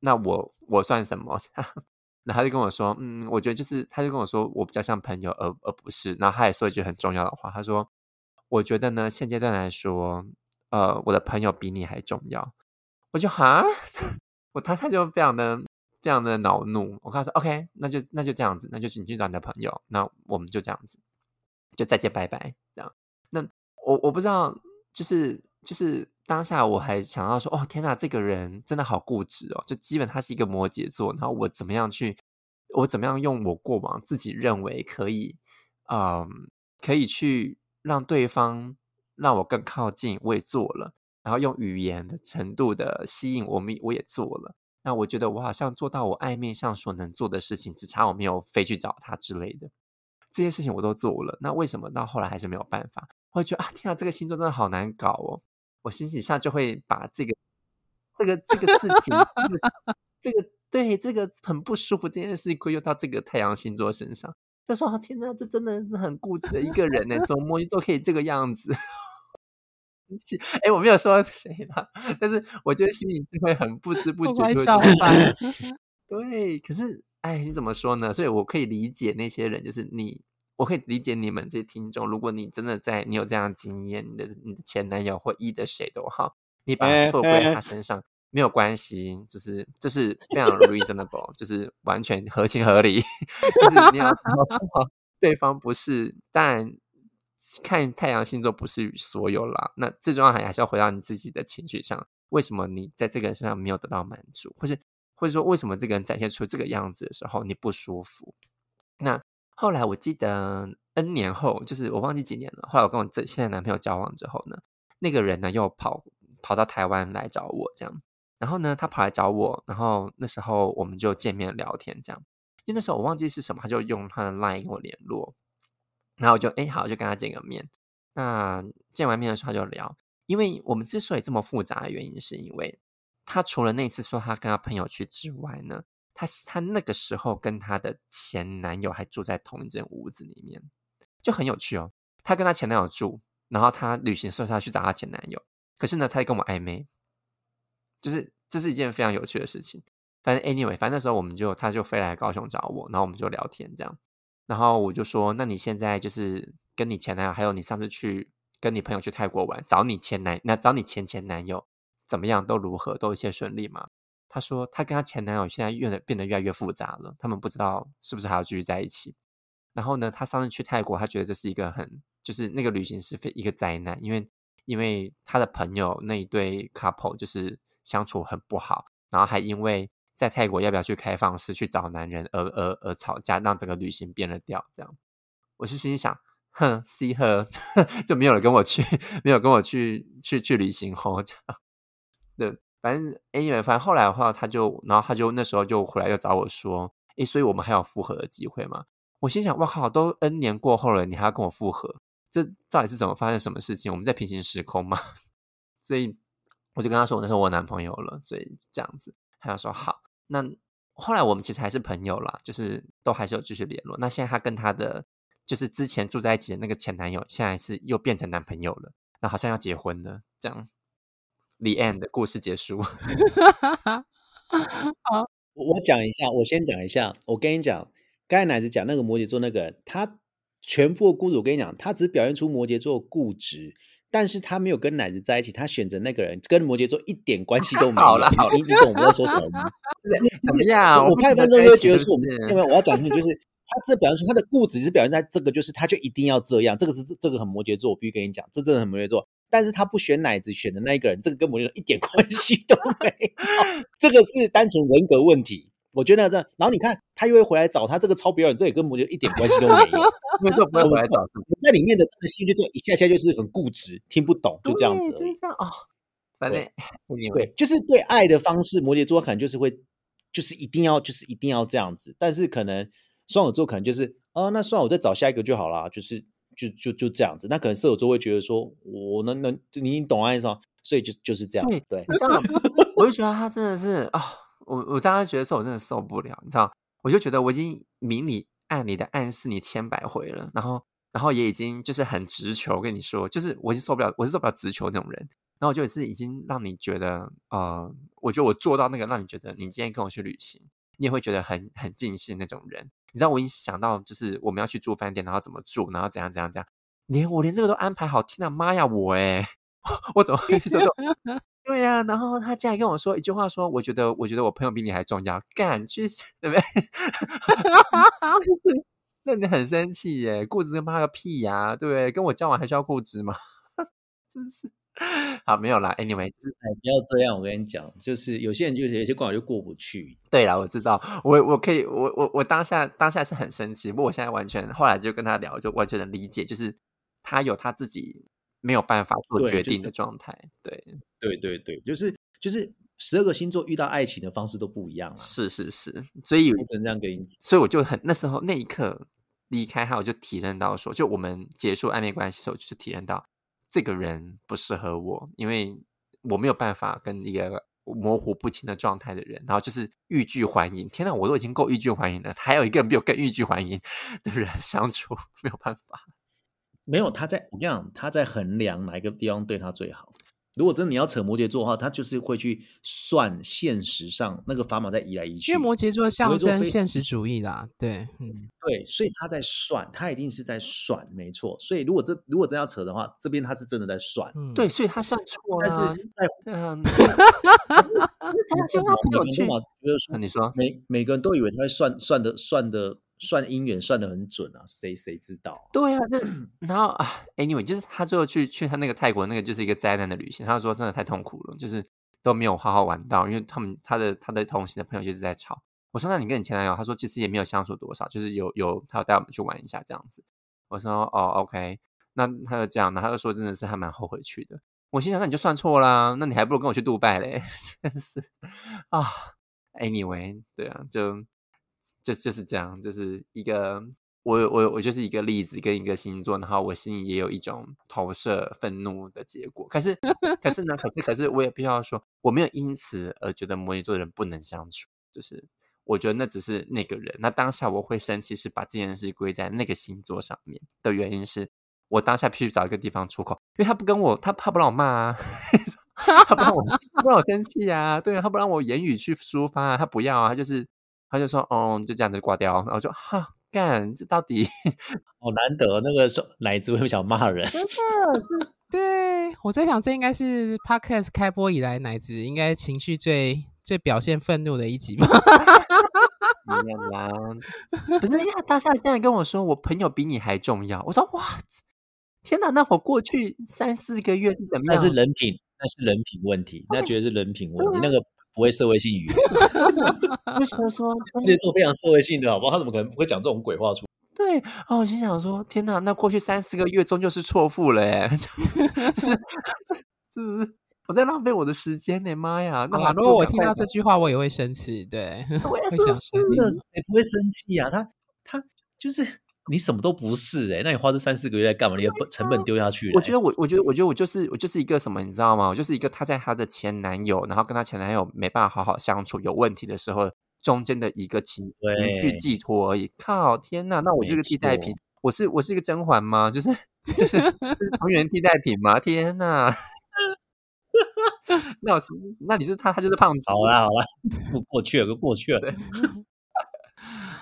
那我我算什么？他就跟我说，嗯，我觉得就是，他就跟我说，我比较像朋友，而而不是。然后他也说一句很重要的话，他说，我觉得呢，现阶段来说，呃，我的朋友比你还重要。我就哈，我他他就非常的非常的恼怒。我跟他说，OK，那就那就这样子，那就是你去找你的朋友，那我们就这样子，就再见拜拜，这样。那我我不知道，就是就是当下我还想到说，哦天哪，这个人真的好固执哦，就基本他是一个摩羯座，然后我怎么样去，我怎么样用我过往自己认为可以，嗯，可以去让对方让我更靠近，我也做了。然后用语言的程度的吸引我们，我也做了。那我觉得我好像做到我爱面上所能做的事情，只差我没有飞去找他之类的。这些事情我都做了，那为什么到后来还是没有办法？我会觉得啊，天啊，这个星座真的好难搞哦！我心情上就会把这个、这个、这个事情，这个 对这个很不舒服这件事情归咎到这个太阳星座身上，就说啊，天哪，这真的是很固执的一个人呢，怎么摩羯座可以这个样子？哎，我没有说谁吧，但是我觉得心里就会很不知不觉就会 对，可是哎，你怎么说呢？所以我可以理解那些人，就是你，我可以理解你们这些听众。如果你真的在，你有这样的经验，你的你的前男友或一的谁都好，你把错归他身上没有关系，就是这、就是非常 reasonable，就是完全合情合理。就是你要说好对方不是，但。看太阳星座不是所有啦，那最重要还还是要回到你自己的情绪上。为什么你在这个人身上没有得到满足，或是或者说为什么这个人展现出这个样子的时候你不舒服？那后来我记得 N 年后，就是我忘记几年了。后来我跟我这现在男朋友交往之后呢，那个人呢又跑跑到台湾来找我，这样。然后呢，他跑来找我，然后那时候我们就见面聊天，这样。因为那时候我忘记是什么，他就用他的 LINE 跟我联络。然后我就哎好，就跟他见个面。那见完面的时候他就聊，因为我们之所以这么复杂的原因，是因为他除了那次说他跟他朋友去之外呢，她她那个时候跟她的前男友还住在同一间屋子里面，就很有趣哦。她跟她前男友住，然后她旅行的时候她去找她前男友，可是呢，他跟我暧昧，就是这是一件非常有趣的事情。反正 anyway，反正那时候我们就她就飞来高雄找我，然后我们就聊天这样。然后我就说：“那你现在就是跟你前男友，还有你上次去跟你朋友去泰国玩，找你前男，那找你前前男友怎么样？都如何？都一切顺利吗？”他说：“他跟他前男友现在越变得越来越复杂了，他们不知道是不是还要继续在一起。然后呢，他上次去泰国，他觉得这是一个很，就是那个旅行是非一个灾难，因为因为他的朋友那一对 couple 就是相处很不好，然后还因为。”在泰国要不要去开放式去找男人而而而吵架，让整个旅行变了调。这样，我是心想，哼，see her，就没有人跟我去，没有跟我去去去旅行哦。这样，对，反正 anyway，反正后来的话，他就，然后他就那时候就回来又找我说，诶，所以我们还有复合的机会吗？我心想，哇靠，都 N 年过后了，你还要跟我复合？这到底是怎么发生什么事情？我们在平行时空吗？所以我就跟他说，我那时候我男朋友了，所以这样子，他就说好。那后来我们其实还是朋友啦，就是都还是有继续联络。那现在他跟他的就是之前住在一起的那个前男友，现在是又变成男朋友了，那好像要结婚了，这样。The end 的故事结束。好，我讲一下，我先讲一下。我跟你讲，刚才奶子讲那个摩羯座那个，他全部的故事，我跟你讲，他只表现出摩羯座固执。但是他没有跟奶子在一起，他选择那个人跟摩羯座一点关系都没有。好了，好，你懂我在说什么吗？怎么样？我看分钟就觉得说，因为我要讲的就是他这表现出他的固执是表现在这个，就是他就一定要这样，这个是这个很摩羯座，我必须跟你讲，这真的很摩羯座。但是他不选奶子，选的那一个人，这个跟摩羯座一点关系都没有，这个是单纯人格问题。我觉得这样，然后你看他又会回来找他这个超表演，这也跟摩羯一点关系都没有，因为这不会回来找他。在里面的这个心就这一下下就是很固执，听不懂，就这样子。就是这样哦，反正对，对，就是对爱的方式，摩羯座可能就是会，就是一定要，就是一定要这样子。但是可能双子座可能就是，哦，那算了，我再找下一个就好了，就是就就就这样子。那可能射手座会觉得说，我能能，你懂爱吗？所以就就是这样。对，对这样我就觉得他真的是啊。哦我我当时觉得说，我真的受不了，你知道，我就觉得我已经明里暗里的暗示你千百回了，然后，然后也已经就是很直球，跟你说，就是我已经受不了，我是受不了直球那种人，然后我就是已经让你觉得，呃，我觉得我做到那个让你觉得，你今天跟我去旅行，你也会觉得很很尽兴那种人。你知道，我一想到就是我们要去住饭店，然后怎么住，然后怎样怎样怎样，连我连这个都安排好。天哪，妈呀，我诶 我怎么会说这种？对呀、啊，然后他竟然跟我说一句话说，说我觉得我觉得我朋友比你还重要，干去对不对？那你很生气耶，固执跟妈个屁呀、啊，对不对？跟我交往还需要固执吗？真是。好，没有啦。Anyway，就是不要这样。我跟你讲，就是有些人就是有些关卡就过不去。对啦，我知道，我我可以，我我我当下当下是很生气，不过我现在完全后来就跟他聊，就完全能理解，就是他有他自己没有办法做决定的状态。对，对对对，就是就是十二个星座遇到爱情的方式都不一样啊。是是是，所以我只能这样跟你讲，所以我就很那时候那一刻离开他，我就体认到说，就我们结束暧昧关系的时候，就是体认到。这个人不适合我，因为我没有办法跟一个模糊不清的状态的人，然后就是欲拒还迎。天呐，我都已经够欲拒还迎了，还有一个人比我更欲拒还迎的人相处，没有办法。没有，他在，我跟你讲，他在衡量哪一个地方对他最好。如果真的你要扯摩羯座的话，他就是会去算现实上那个砝码在移来移去。因为摩羯座象征现实主义啦，对，嗯，对，所以他在算，他一定是在算，没错。所以如果这如果真要扯的话，这边他是真的在算，嗯、对，所以他算错了。但是在 嗯，他就他朋友圈嘛，就是说，你说每每个人都以为他会算算的算的。算姻缘算得很准啊，谁谁知道？对啊，那然后啊，anyway，就是他最后去去他那个泰国那个就是一个灾难的旅行。他说真的太痛苦了，就是都没有好好玩到，因为他们他的他的同行的朋友就是在吵。我说那你跟你前男友，他说其实也没有相处多少，就是有有他要带我们去玩一下这样子。我说哦，OK，那他就这样，然后他就说真的是还蛮后悔去的。我心想那你就算错啦，那你还不如跟我去杜拜嘞，真是啊。Anyway，对啊，就。就就是这样，就是一个我我我就是一个例子跟一个星座，然后我心里也有一种投射愤怒的结果。可是可是呢，可是可是我也必须要说，我没有因此而觉得摩羯座的人不能相处。就是我觉得那只是那个人，那当下我会生气，是把这件事归在那个星座上面的原因是我当下必须找一个地方出口，因为他不跟我，他怕不让我骂啊，他不让我他不让我生气啊，对啊，他不让我言语去抒发啊，他不要啊，他就是。他就说：“哦，就这样子挂掉。”然后就哈干，这到底 好难得。那个说奶子会不想骂人？真的，对，我在想，这应该是 Podcast 开播以来奶子应该情绪最最表现愤怒的一集吧？没有啦，不是，因为他当下这样跟我说：“我朋友比你还重要。”我说：“哇，天哪！那我过去三四个月是怎么样？那是人品，那是人品问题，那绝对是人品问题。那个。”不会社会性语言，为什么说那种非常社会性的，好不好？他怎么可能不会讲这种鬼话出？对哦，我心想说，天哪，那过去三四个月终究是错付了，哎，这是这是我在浪费我的时间呢，妈呀！那如果我听到这句话，我也会生气，对，我也会想生气，谁不会生气啊？他他就是。你什么都不是哎、欸，那你花这三四个月在干嘛？你的成本丢下去了、欸。我觉得我，我觉得，我觉得我就是我就是一个什么，你知道吗？我就是一个她在她的前男友，然后跟她前男友没办法好好相处，有问题的时候，中间的一个情绪去寄托而已。靠，天哪！那我就是个替代品，我是我是一个甄嬛吗？就是 就是同源替代品吗？天哪！那我是那你是他，他就是胖子。好啦好啦，过过去了，都过去了。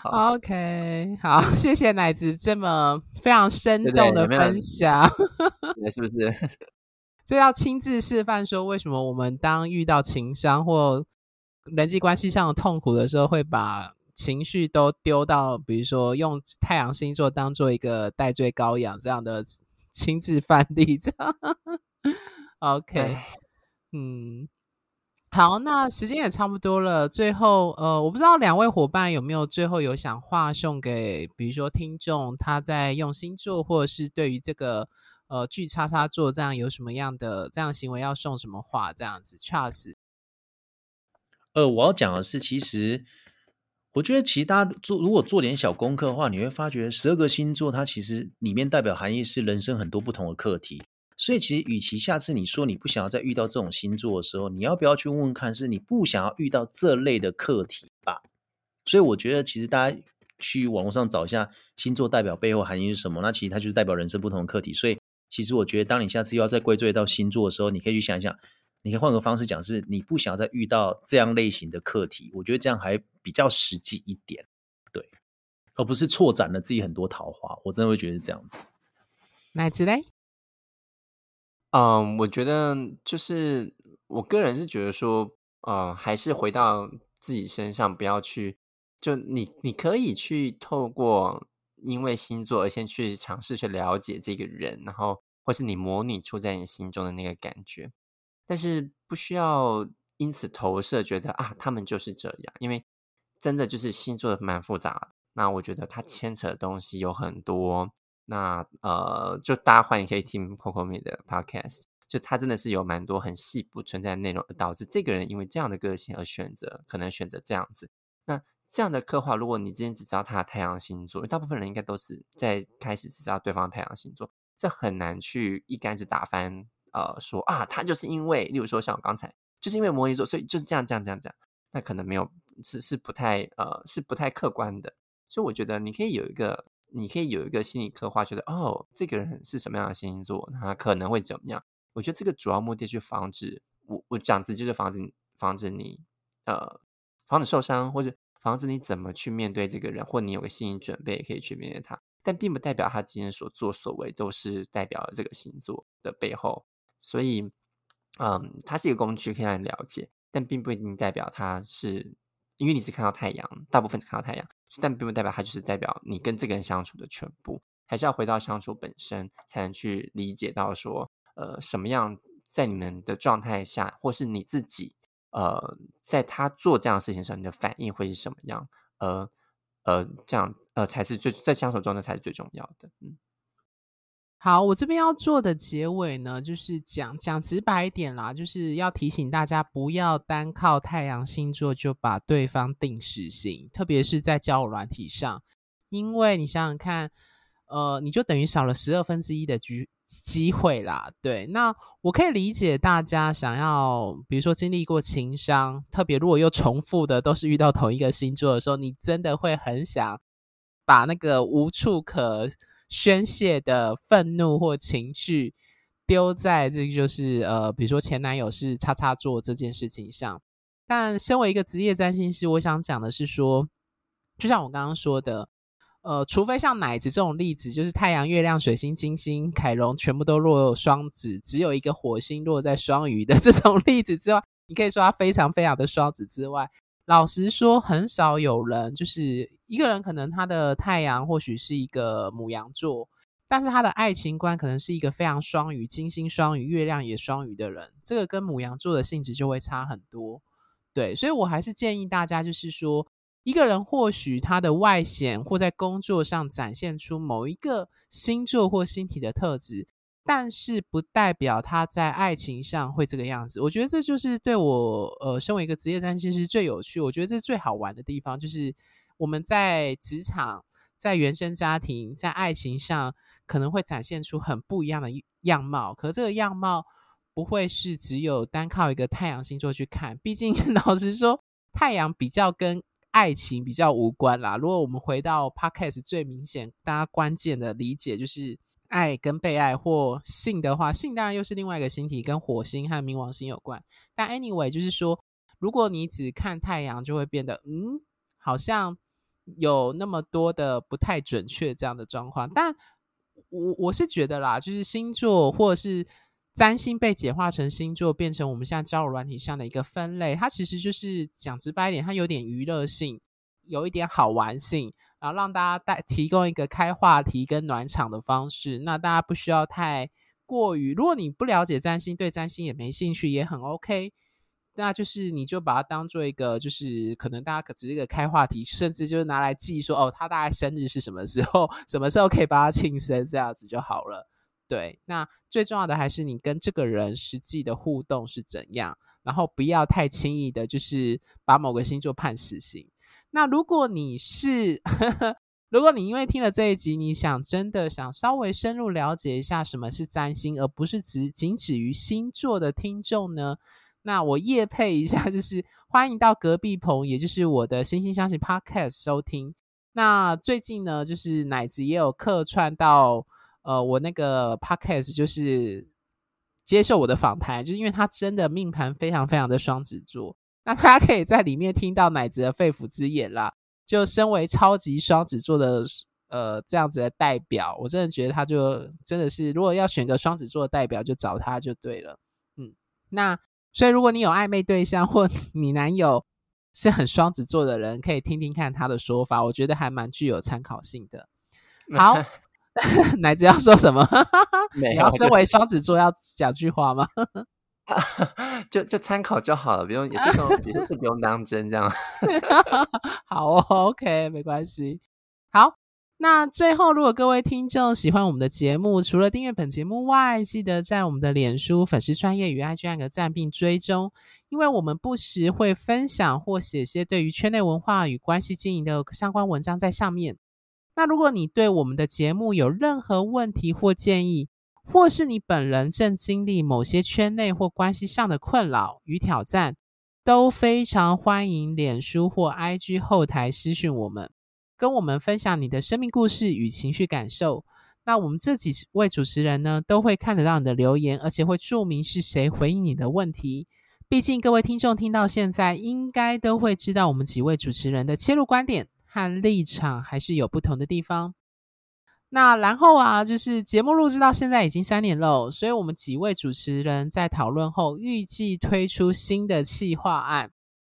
好 OK，好，谢谢奶子这么非常生动的分享，是不是？这要亲自示范说，为什么我们当遇到情商或人际关系上的痛苦的时候，会把情绪都丢到，比如说用太阳星座当做一个代罪羔羊这样的亲自范例，这样 OK，嗯。好，那时间也差不多了。最后，呃，我不知道两位伙伴有没有最后有想话送给，比如说听众，他在用星座，或者是对于这个呃巨叉叉座这样有什么样的这样行为要送什么话？这样子，Charles。呃，我要讲的是，其实我觉得，其实大家做如果做点小功课的话，你会发觉十二个星座它其实里面代表含义是人生很多不同的课题。所以，其实，与其下次你说你不想要再遇到这种星座的时候，你要不要去问问看，是你不想要遇到这类的课题吧？所以，我觉得其实大家去网络上找一下星座代表背后含义是什么，那其实它就是代表人生不同的课题。所以，其实我觉得，当你下次又要再归罪到星座的时候，你可以去想想，你可以换个方式讲，是你不想要再遇到这样类型的课题。我觉得这样还比较实际一点，对，而不是错斩了自己很多桃花。我真的会觉得是这样子。奶子嘞？嗯，我觉得就是我个人是觉得说，呃，还是回到自己身上，不要去就你你可以去透过因为星座而先去尝试去了解这个人，然后或是你模拟出在你心中的那个感觉，但是不需要因此投射觉得啊，他们就是这样，因为真的就是星座蛮复杂的。那我觉得它牵扯的东西有很多。那呃，就大家欢迎可以听 Coco Me 的 Podcast，就他真的是有蛮多很细不存在的内容，导致这个人因为这样的个性而选择，可能选择这样子。那这样的刻画，如果你之前只知道他的太阳星座，因为大部分人应该都是在开始只知道对方太阳星座，这很难去一竿子打翻。呃，说啊，他就是因为，例如说像我刚才，就是因为摩羯座，所以就是这样这样这样这样，那可能没有是是不太呃是不太客观的。所以我觉得你可以有一个。你可以有一个心理刻画，觉得哦，这个人是什么样的星座，他可能会怎么样？我觉得这个主要目的去防止我，我讲直接就是防止防止你呃防止受伤，或者防止你怎么去面对这个人，或你有个心理准备可以去面对他，但并不代表他今天所作所为都是代表了这个星座的背后。所以，嗯，它是一个工具，可以让你了解，但并不一定代表他是因为你只看到太阳，大部分只看到太阳。但并不代表他就是代表你跟这个人相处的全部，还是要回到相处本身，才能去理解到说，呃，什么样在你们的状态下，或是你自己，呃，在他做这样的事情的时候，你的反应会是什么样？呃，呃，这样，呃，才是最在相处中的才是最重要的。嗯。好，我这边要做的结尾呢，就是讲讲直白一点啦，就是要提醒大家不要单靠太阳星座就把对方定死刑，特别是在交友软体上，因为你想想看，呃，你就等于少了十二分之一的机机会啦。对，那我可以理解大家想要，比如说经历过情伤，特别如果又重复的都是遇到同一个星座的时候，你真的会很想把那个无处可。宣泄的愤怒或情绪丢在这个就是呃，比如说前男友是叉叉座这件事情上。但身为一个职业占星师，我想讲的是说，就像我刚刚说的，呃，除非像奶子这种例子，就是太阳、月亮、水星、金星、凯龙全部都落双子，只有一个火星落在双鱼的 这种例子之外，你可以说他非常非常的双子之外，老实说，很少有人就是。一个人可能他的太阳或许是一个牡羊座，但是他的爱情观可能是一个非常双鱼、金星双鱼、月亮也双鱼的人，这个跟牡羊座的性质就会差很多。对，所以我还是建议大家，就是说，一个人或许他的外显或在工作上展现出某一个星座或星体的特质，但是不代表他在爱情上会这个样子。我觉得这就是对我呃，身为一个职业占星师最有趣，我觉得这是最好玩的地方，就是。我们在职场、在原生家庭、在爱情上，可能会展现出很不一样的样貌。可这个样貌不会是只有单靠一个太阳星座去看。毕竟，老实说，太阳比较跟爱情比较无关啦。如果我们回到 Podcast 最明显、大家关键的理解，就是爱跟被爱或性的话，性当然又是另外一个星体，跟火星和冥王星有关。但 anyway，就是说，如果你只看太阳，就会变得嗯，好像。有那么多的不太准确这样的状况，但我我是觉得啦，就是星座或者是占星被简化成星座，变成我们现在交友软体上的一个分类，它其实就是讲直白一点，它有点娱乐性，有一点好玩性，然后让大家带提供一个开话题跟暖场的方式。那大家不需要太过于，如果你不了解占星，对占星也没兴趣，也很 OK。那就是你就把它当做一个，就是可能大家可只是一个开话题，甚至就是拿来记说哦，他大概生日是什么时候，什么时候可以帮他庆生，这样子就好了。对，那最重要的还是你跟这个人实际的互动是怎样，然后不要太轻易的，就是把某个星座判死刑。那如果你是，如果你因为听了这一集，你想真的想稍微深入了解一下什么是占星，而不是只仅止于星座的听众呢？那我业配一下，就是欢迎到隔壁棚，也就是我的星星相惜 Podcast 收听。那最近呢，就是奶子也有客串到呃我那个 Podcast，就是接受我的访谈，就是因为他真的命盘非常非常的双子座。那大家可以在里面听到奶子的肺腑之言啦。就身为超级双子座的呃这样子的代表，我真的觉得他就真的是，如果要选个双子座的代表，就找他就对了。嗯，那所以如果你有暧昧对象或你男友是很双子座的人，可以听听看他的说法，我觉得还蛮具有参考性的。好，奶子要说什么？你要身为双子座要讲句话吗？就就参考就好了，不用也是说，也是 不用当真这样。好哦，OK，没关系。好，那最后，如果各位听众喜欢我们的节目，除了订阅本节目外，记得在我们的脸书粉丝专页与 IG 按个赞并追踪，因为我们不时会分享或写些对于圈内文化与关系经营的相关文章在上面。那如果你对我们的节目有任何问题或建议，或是你本人正经历某些圈内或关系上的困扰与挑战，都非常欢迎脸书或 IG 后台私讯我们，跟我们分享你的生命故事与情绪感受。那我们这几位主持人呢，都会看得到你的留言，而且会注明是谁回应你的问题。毕竟各位听众听到现在，应该都会知道我们几位主持人的切入观点和立场还是有不同的地方。那然后啊，就是节目录制到现在已经三年了，所以我们几位主持人在讨论后，预计推出新的企划案，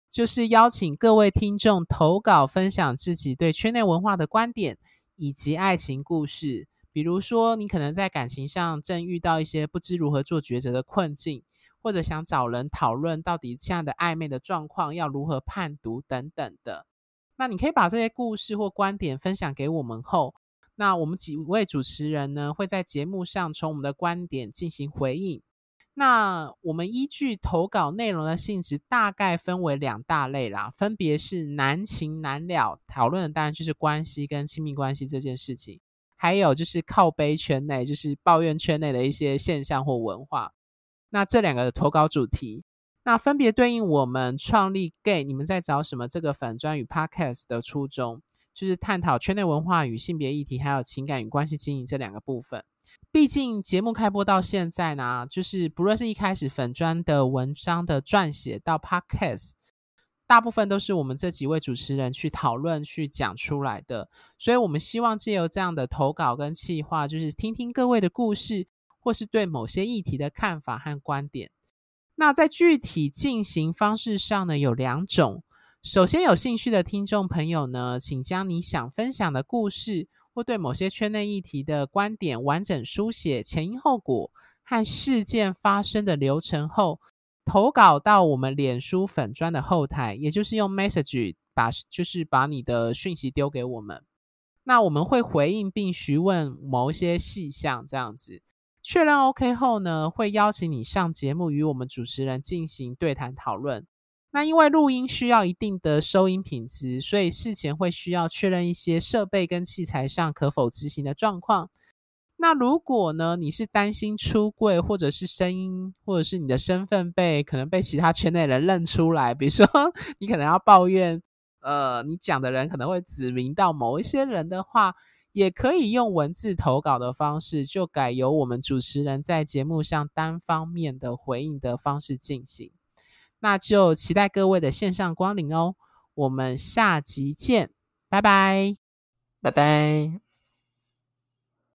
就是邀请各位听众投稿分享自己对圈内文化的观点以及爱情故事。比如说，你可能在感情上正遇到一些不知如何做抉择的困境，或者想找人讨论到底这样的暧昧的状况要如何判读等等的。那你可以把这些故事或观点分享给我们后。那我们几位主持人呢，会在节目上从我们的观点进行回应。那我们依据投稿内容的性质，大概分为两大类啦，分别是难情难了，讨论的当然就是关系跟亲密关系这件事情；还有就是靠北圈内，就是抱怨圈内的一些现象或文化。那这两个的投稿主题，那分别对应我们创立 Gay，你们在找什么？这个粉专与 Podcast 的初衷。就是探讨圈内文化与性别议题，还有情感与关系经营这两个部分。毕竟节目开播到现在呢，就是不论是一开始粉砖的文章的撰写到 Podcast，大部分都是我们这几位主持人去讨论、去讲出来的。所以，我们希望借由这样的投稿跟企划，就是听听各位的故事，或是对某些议题的看法和观点。那在具体进行方式上呢，有两种。首先，有兴趣的听众朋友呢，请将你想分享的故事或对某些圈内议题的观点完整书写前因后果和事件发生的流程后，投稿到我们脸书粉砖的后台，也就是用 message 把就是把你的讯息丢给我们，那我们会回应并询问某些细项，这样子确认 OK 后呢，会邀请你上节目与我们主持人进行对谈讨论。那因为录音需要一定的收音品质，所以事前会需要确认一些设备跟器材上可否执行的状况。那如果呢，你是担心出柜，或者是声音，或者是你的身份被可能被其他圈内人认出来，比如说 你可能要抱怨，呃，你讲的人可能会指名到某一些人的话，也可以用文字投稿的方式，就改由我们主持人在节目上单方面的回应的方式进行。那就期待各位的线上光临哦，我们下集见，拜拜，拜拜。